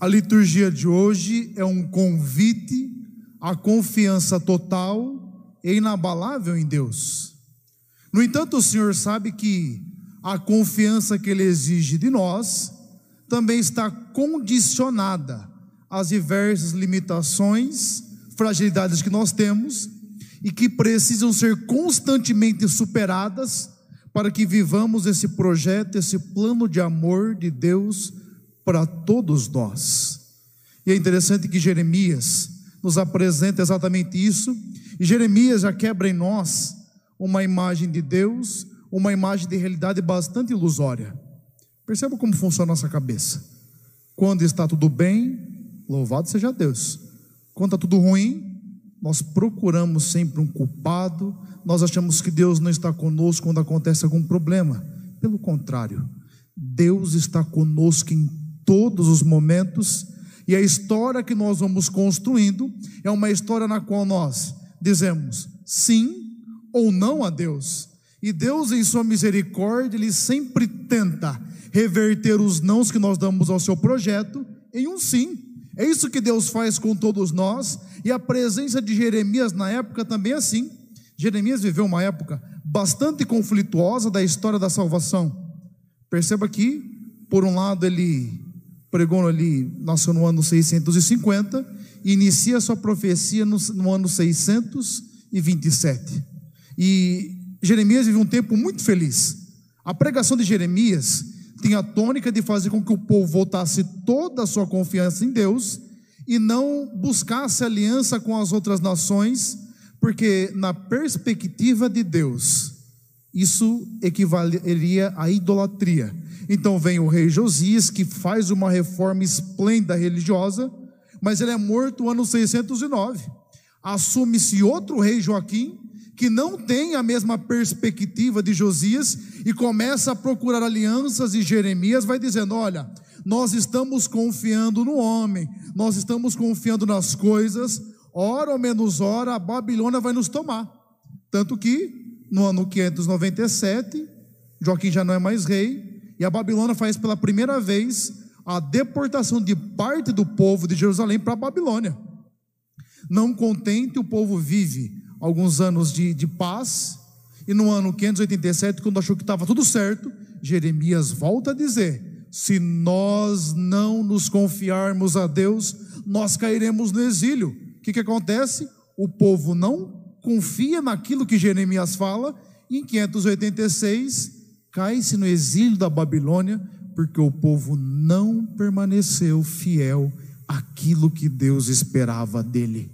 A liturgia de hoje é um convite à confiança total e inabalável em Deus. No entanto, o Senhor sabe que a confiança que Ele exige de nós também está condicionada às diversas limitações, fragilidades que nós temos e que precisam ser constantemente superadas para que vivamos esse projeto, esse plano de amor de Deus para todos nós. E é interessante que Jeremias nos apresenta exatamente isso, e Jeremias já quebra em nós uma imagem de Deus, uma imagem de realidade bastante ilusória. Perceba como funciona a nossa cabeça. Quando está tudo bem, louvado seja Deus. Quando está tudo ruim, nós procuramos sempre um culpado, nós achamos que Deus não está conosco quando acontece algum problema. Pelo contrário, Deus está conosco em todos os momentos, e a história que nós vamos construindo é uma história na qual nós dizemos sim ou não a Deus. E Deus, em Sua misericórdia, Ele sempre tenta reverter os nãos que nós damos ao seu projeto em um sim. É isso que Deus faz com todos nós, e a presença de Jeremias na época também é assim. Jeremias viveu uma época bastante conflituosa da história da salvação. Perceba que, por um lado, ele pregou ali, nasceu no ano 650, e inicia sua profecia no, no ano 627. E Jeremias vive um tempo muito feliz. A pregação de Jeremias tinha a tônica de fazer com que o povo voltasse toda a sua confiança em Deus e não buscasse aliança com as outras nações, porque na perspectiva de Deus, isso equivaleria à idolatria. Então vem o rei Josias, que faz uma reforma esplêndida religiosa, mas ele é morto no ano 609. Assume-se outro rei Joaquim, que não tem a mesma perspectiva de Josias e começa a procurar alianças, e Jeremias vai dizendo: Olha, nós estamos confiando no homem, nós estamos confiando nas coisas, hora ou menos hora, a Babilônia vai nos tomar. Tanto que, no ano 597, Joaquim já não é mais rei, e a Babilônia faz pela primeira vez a deportação de parte do povo de Jerusalém para a Babilônia. Não contente, o povo vive alguns anos de, de paz, e no ano 587, quando achou que estava tudo certo, Jeremias volta a dizer: se nós não nos confiarmos a Deus, nós cairemos no exílio. O que, que acontece? O povo não confia naquilo que Jeremias fala, e em 586 cai-se no exílio da Babilônia, porque o povo não permaneceu fiel àquilo que Deus esperava dele.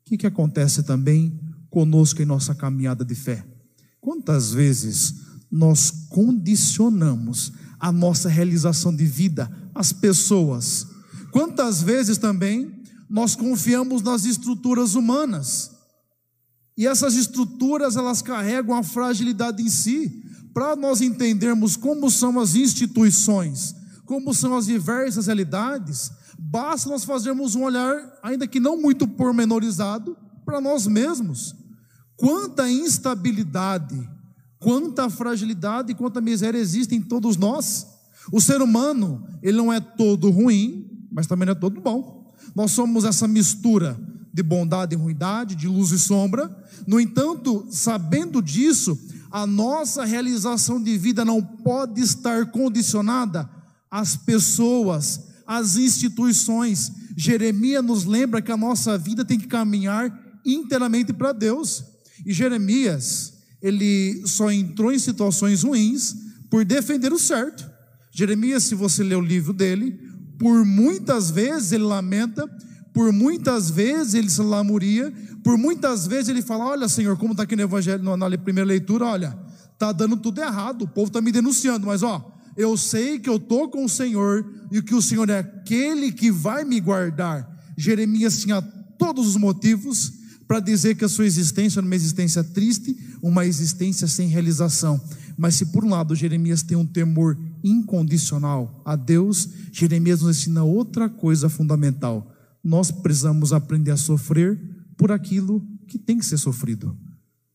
O que, que acontece também? conosco em nossa caminhada de fé. Quantas vezes nós condicionamos a nossa realização de vida às pessoas? Quantas vezes também nós confiamos nas estruturas humanas? E essas estruturas elas carregam a fragilidade em si. Para nós entendermos como são as instituições, como são as diversas realidades, basta nós fazermos um olhar, ainda que não muito pormenorizado, para nós mesmos. Quanta instabilidade, quanta fragilidade e quanta miséria existe em todos nós. O ser humano, ele não é todo ruim, mas também não é todo bom. Nós somos essa mistura de bondade e ruindade, de luz e sombra. No entanto, sabendo disso, a nossa realização de vida não pode estar condicionada às pessoas, às instituições. Jeremias nos lembra que a nossa vida tem que caminhar inteiramente para Deus. E Jeremias, ele só entrou em situações ruins por defender o certo. Jeremias, se você ler o livro dele, por muitas vezes ele lamenta, por muitas vezes ele se lamuria, por muitas vezes ele fala: Olha, Senhor, como está aqui no Evangelho, na primeira leitura, olha, está dando tudo errado, o povo está me denunciando, mas ó, eu sei que eu estou com o Senhor e que o Senhor é aquele que vai me guardar. Jeremias tinha todos os motivos para dizer que a sua existência é uma existência triste, uma existência sem realização. Mas se por um lado Jeremias tem um temor incondicional a Deus, Jeremias nos ensina outra coisa fundamental. Nós precisamos aprender a sofrer por aquilo que tem que ser sofrido.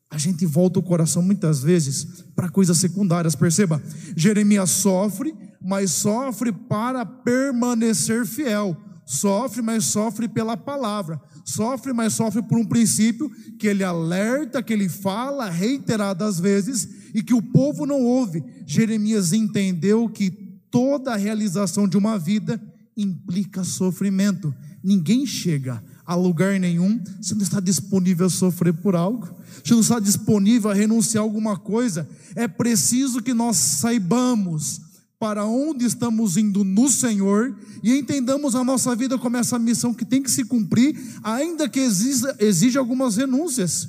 A gente volta o coração muitas vezes para coisas secundárias. Perceba, Jeremias sofre mas sofre para permanecer fiel. Sofre, mas sofre pela palavra. Sofre, mas sofre por um princípio que ele alerta, que ele fala reiteradas vezes e que o povo não ouve. Jeremias entendeu que toda a realização de uma vida implica sofrimento. Ninguém chega a lugar nenhum se não está disponível a sofrer por algo, se não está disponível a renunciar a alguma coisa. É preciso que nós saibamos para onde estamos indo no Senhor e entendamos a nossa vida como essa missão que tem que se cumprir, ainda que exija, exija algumas renúncias.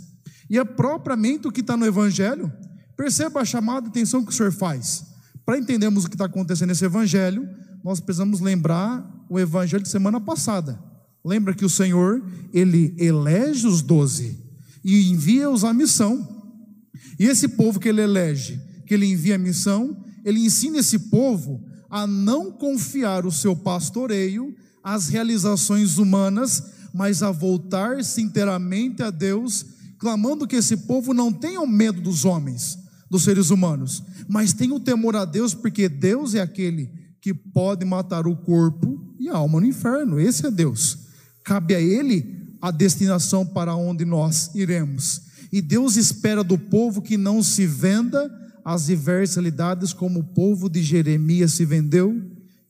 E é propriamente o que está no Evangelho. Perceba a chamada atenção que o Senhor faz. Para entendermos o que está acontecendo nesse Evangelho, nós precisamos lembrar o Evangelho de semana passada. Lembra que o Senhor, Ele elege os doze e envia-os à missão. E esse povo que Ele elege, que Ele envia a missão, ele ensina esse povo a não confiar o seu pastoreio às realizações humanas, mas a voltar-se inteiramente a Deus, clamando que esse povo não tenha medo dos homens, dos seres humanos, mas tenha o temor a Deus, porque Deus é aquele que pode matar o corpo e a alma no inferno. Esse é Deus. Cabe a Ele a destinação para onde nós iremos. E Deus espera do povo que não se venda as diversas realidades como o povo de Jeremias se vendeu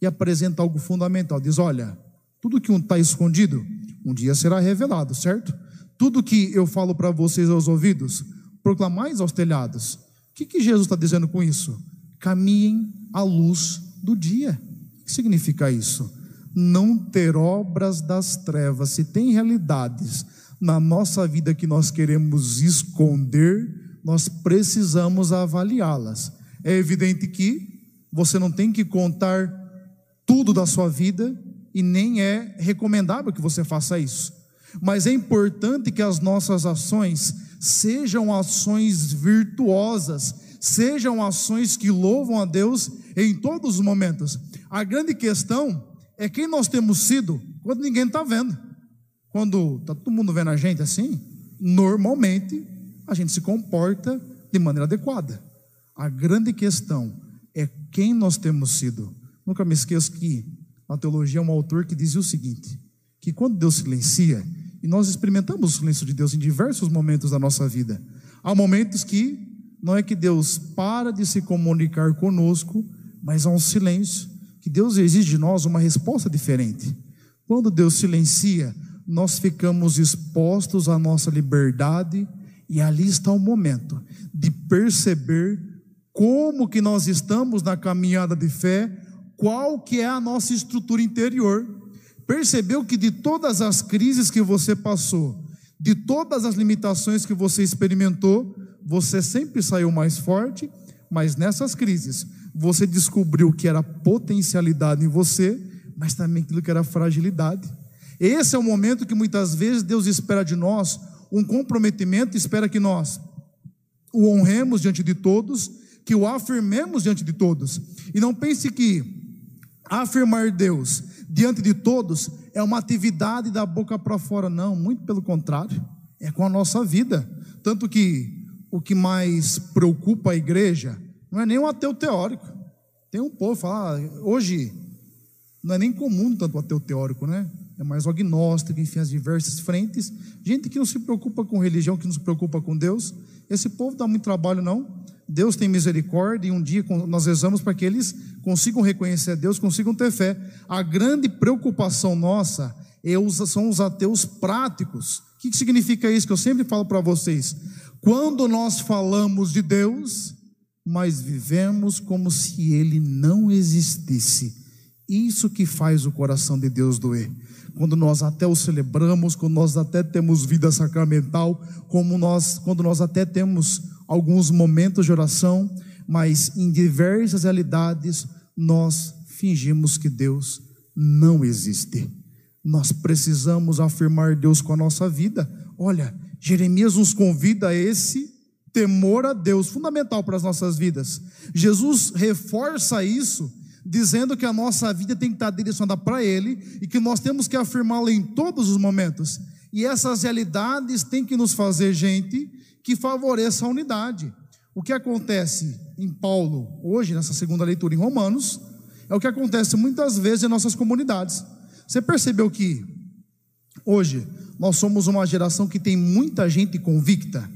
e apresenta algo fundamental. Diz: olha, tudo que um está escondido, um dia será revelado, certo? Tudo que eu falo para vocês aos ouvidos, proclamais aos telhados. O que, que Jesus está dizendo com isso? Caminhem à luz do dia. O que significa isso? Não ter obras das trevas. Se tem realidades na nossa vida que nós queremos esconder, nós precisamos avaliá-las. É evidente que você não tem que contar tudo da sua vida e nem é recomendável que você faça isso. Mas é importante que as nossas ações sejam ações virtuosas, sejam ações que louvam a Deus em todos os momentos. A grande questão é quem nós temos sido quando ninguém está vendo. Quando está todo mundo vendo a gente assim, normalmente a gente se comporta de maneira adequada. A grande questão é quem nós temos sido. Nunca me esqueço que na teologia é um autor que dizia o seguinte: que quando Deus silencia, e nós experimentamos o silêncio de Deus em diversos momentos da nossa vida, há momentos que não é que Deus para de se comunicar conosco, mas há um silêncio, que Deus exige de nós uma resposta diferente. Quando Deus silencia, nós ficamos expostos à nossa liberdade e ali está o momento de perceber como que nós estamos na caminhada de fé, qual que é a nossa estrutura interior. Percebeu que de todas as crises que você passou, de todas as limitações que você experimentou, você sempre saiu mais forte, mas nessas crises você descobriu que era potencialidade em você, mas também aquilo que era fragilidade. Esse é o momento que muitas vezes Deus espera de nós um comprometimento, espera que nós o honremos diante de todos, que o afirmemos diante de todos. E não pense que afirmar Deus diante de todos é uma atividade da boca para fora, não, muito pelo contrário, é com a nossa vida. Tanto que o que mais preocupa a igreja não é nem um ateu teórico. Tem um povo fala, ah, hoje não é nem comum tanto o ateu teórico, né? é mais o agnóstico, enfim, as diversas frentes. Gente que não se preocupa com religião, que não se preocupa com Deus. Esse povo dá muito trabalho, não. Deus tem misericórdia e um dia nós rezamos para que eles consigam reconhecer a Deus, consigam ter fé. A grande preocupação nossa é são os ateus práticos. O que significa isso que eu sempre falo para vocês? Quando nós falamos de Deus, mas vivemos como se ele não existisse. Isso que faz o coração de Deus doer quando nós até o celebramos, quando nós até temos vida sacramental, como nós, quando nós até temos alguns momentos de oração, mas em diversas realidades nós fingimos que Deus não existe. Nós precisamos afirmar Deus com a nossa vida. Olha, Jeremias nos convida a esse temor a Deus, fundamental para as nossas vidas. Jesus reforça isso dizendo que a nossa vida tem que estar direcionada para Ele e que nós temos que afirmá-lo em todos os momentos. E essas realidades têm que nos fazer gente que favoreça a unidade. O que acontece em Paulo hoje, nessa segunda leitura em Romanos, É o que acontece muitas vezes em nossas comunidades. Você percebeu que hoje nós somos uma geração que tem muita gente convicta?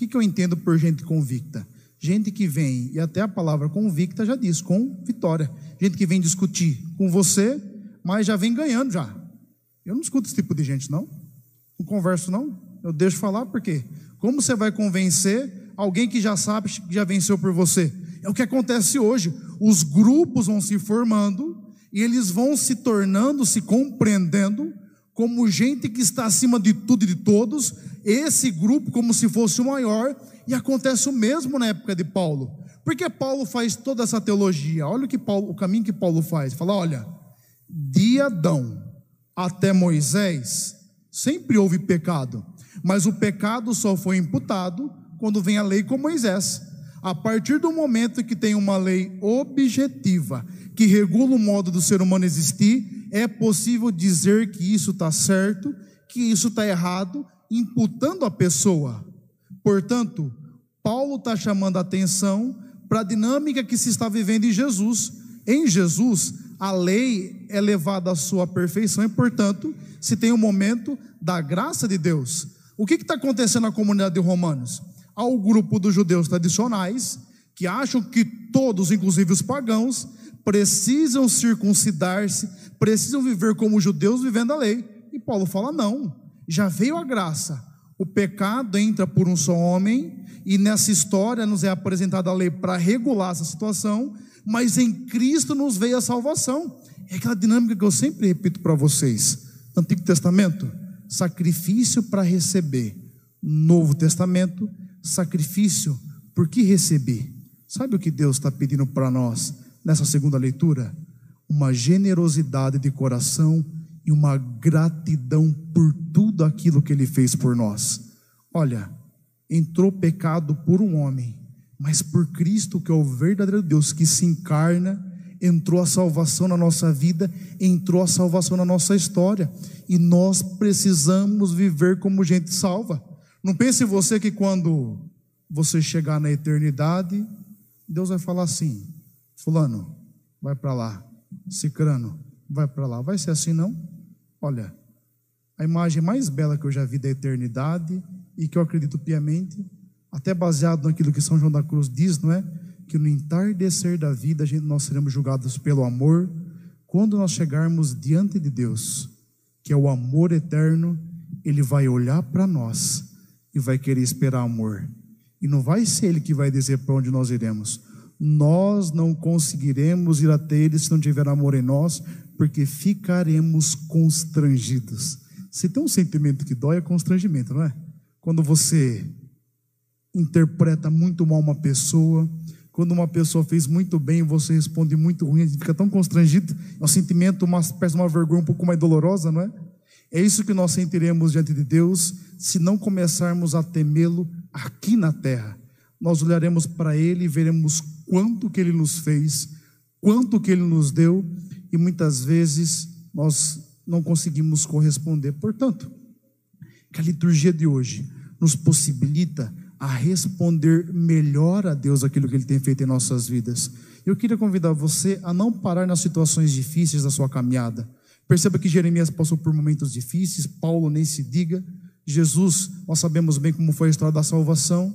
Que, que eu entendo por gente convicta? Gente que vem, e até a palavra convicta já diz, com vitória. Gente que vem discutir com você, mas já vem ganhando já. Eu não escuto esse tipo de gente, não. Não converso, não. Eu deixo falar, porque como você vai convencer alguém que já sabe que já venceu por você? É o que acontece hoje. Os grupos vão se formando e eles vão se tornando, se compreendendo como gente que está acima de tudo e de todos, esse grupo como se fosse o maior, e acontece o mesmo na época de Paulo. Porque Paulo faz toda essa teologia. Olha o que Paulo, o caminho que Paulo faz. Fala, olha, de Adão até Moisés, sempre houve pecado, mas o pecado só foi imputado quando vem a lei com Moisés. A partir do momento que tem uma lei objetiva que regula o modo do ser humano existir, é possível dizer que isso está certo, que isso está errado, imputando a pessoa. Portanto, Paulo está chamando a atenção para a dinâmica que se está vivendo em Jesus. Em Jesus, a lei é levada à sua perfeição e, portanto, se tem o um momento da graça de Deus. O que está acontecendo na comunidade de Romanos? Há o grupo dos judeus tradicionais que acham que todos, inclusive os pagãos, precisam circuncidar-se, precisam viver como judeus vivendo a lei. E Paulo fala: não, já veio a graça. O pecado entra por um só homem, e nessa história nos é apresentada a lei para regular essa situação, mas em Cristo nos veio a salvação. É aquela dinâmica que eu sempre repito para vocês. Antigo Testamento, sacrifício para receber. Novo Testamento, sacrifício por que receber. Sabe o que Deus está pedindo para nós nessa segunda leitura? Uma generosidade de coração e uma gratidão por tudo aquilo que Ele fez por nós. Olha, entrou pecado por um homem, mas por Cristo, que é o verdadeiro Deus que se encarna, entrou a salvação na nossa vida, entrou a salvação na nossa história, e nós precisamos viver como gente salva. Não pense você que quando você chegar na eternidade, Deus vai falar assim: Fulano, vai para lá, Cicrano, vai para lá. Vai ser assim, não? Olha, a imagem mais bela que eu já vi da eternidade e que eu acredito piamente até baseado naquilo que São João da Cruz diz, não é? Que no entardecer da vida nós seremos julgados pelo amor, quando nós chegarmos diante de Deus, que é o amor eterno, Ele vai olhar para nós e vai querer esperar amor. E não vai ser Ele que vai dizer para onde nós iremos. Nós não conseguiremos ir até Ele se não tiver amor em nós, porque ficaremos constrangidos. Se tem um sentimento que dói, é constrangimento, não é? Quando você interpreta muito mal uma pessoa. Quando uma pessoa fez muito bem, você responde muito ruim, a gente fica tão constrangido, é um sentimento, uma, parece uma vergonha um pouco mais dolorosa, não é? É isso que nós sentiremos diante de Deus se não começarmos a temê-lo aqui na terra. Nós olharemos para Ele e veremos quanto que Ele nos fez, quanto que Ele nos deu, e muitas vezes nós não conseguimos corresponder. Portanto, que a liturgia de hoje nos possibilita a responder melhor a Deus aquilo que Ele tem feito em nossas vidas. Eu queria convidar você a não parar nas situações difíceis da sua caminhada. Perceba que Jeremias passou por momentos difíceis, Paulo nem se diga. Jesus, nós sabemos bem como foi a história da salvação.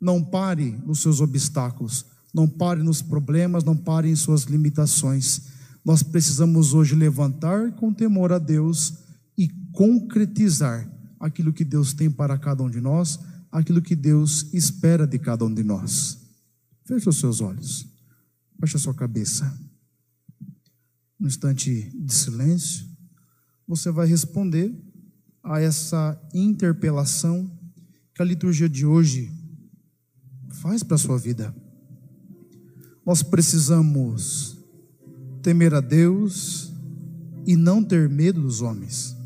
Não pare nos seus obstáculos, não pare nos problemas, não pare em suas limitações. Nós precisamos hoje levantar com temor a Deus e concretizar aquilo que Deus tem para cada um de nós aquilo que Deus espera de cada um de nós. Feche os seus olhos, baixe a sua cabeça. No instante de silêncio, você vai responder a essa interpelação que a liturgia de hoje faz para a sua vida. Nós precisamos temer a Deus e não ter medo dos homens.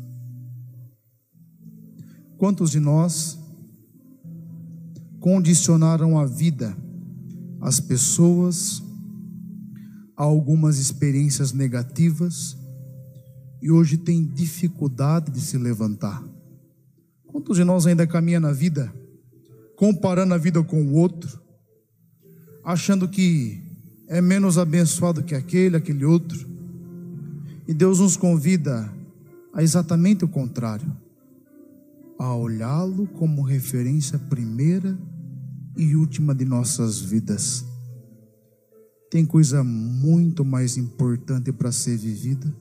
Quantos de nós condicionaram a vida, as pessoas, a algumas experiências negativas e hoje tem dificuldade de se levantar. Quantos de nós ainda caminha na vida, comparando a vida com o outro, achando que é menos abençoado que aquele, aquele outro. E Deus nos convida a exatamente o contrário, a olhá-lo como referência primeira e última de nossas vidas. Tem coisa muito mais importante para ser vivida,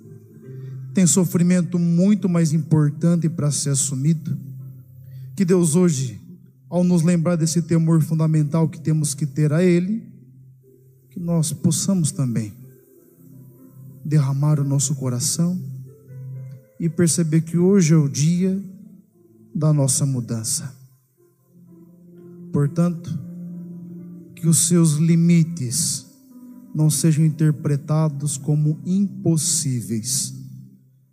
tem sofrimento muito mais importante para ser assumido. Que Deus hoje, ao nos lembrar desse temor fundamental que temos que ter a Ele, que nós possamos também derramar o nosso coração e perceber que hoje é o dia da nossa mudança. Portanto, que os seus limites não sejam interpretados como impossíveis,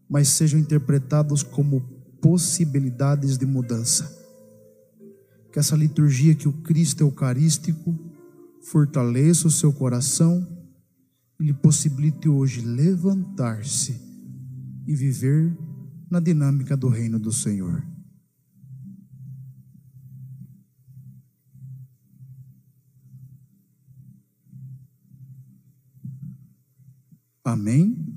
mas sejam interpretados como possibilidades de mudança. Que essa liturgia que o Cristo Eucarístico fortaleça o seu coração e lhe possibilite hoje levantar-se e viver na dinâmica do reino do Senhor. Amém?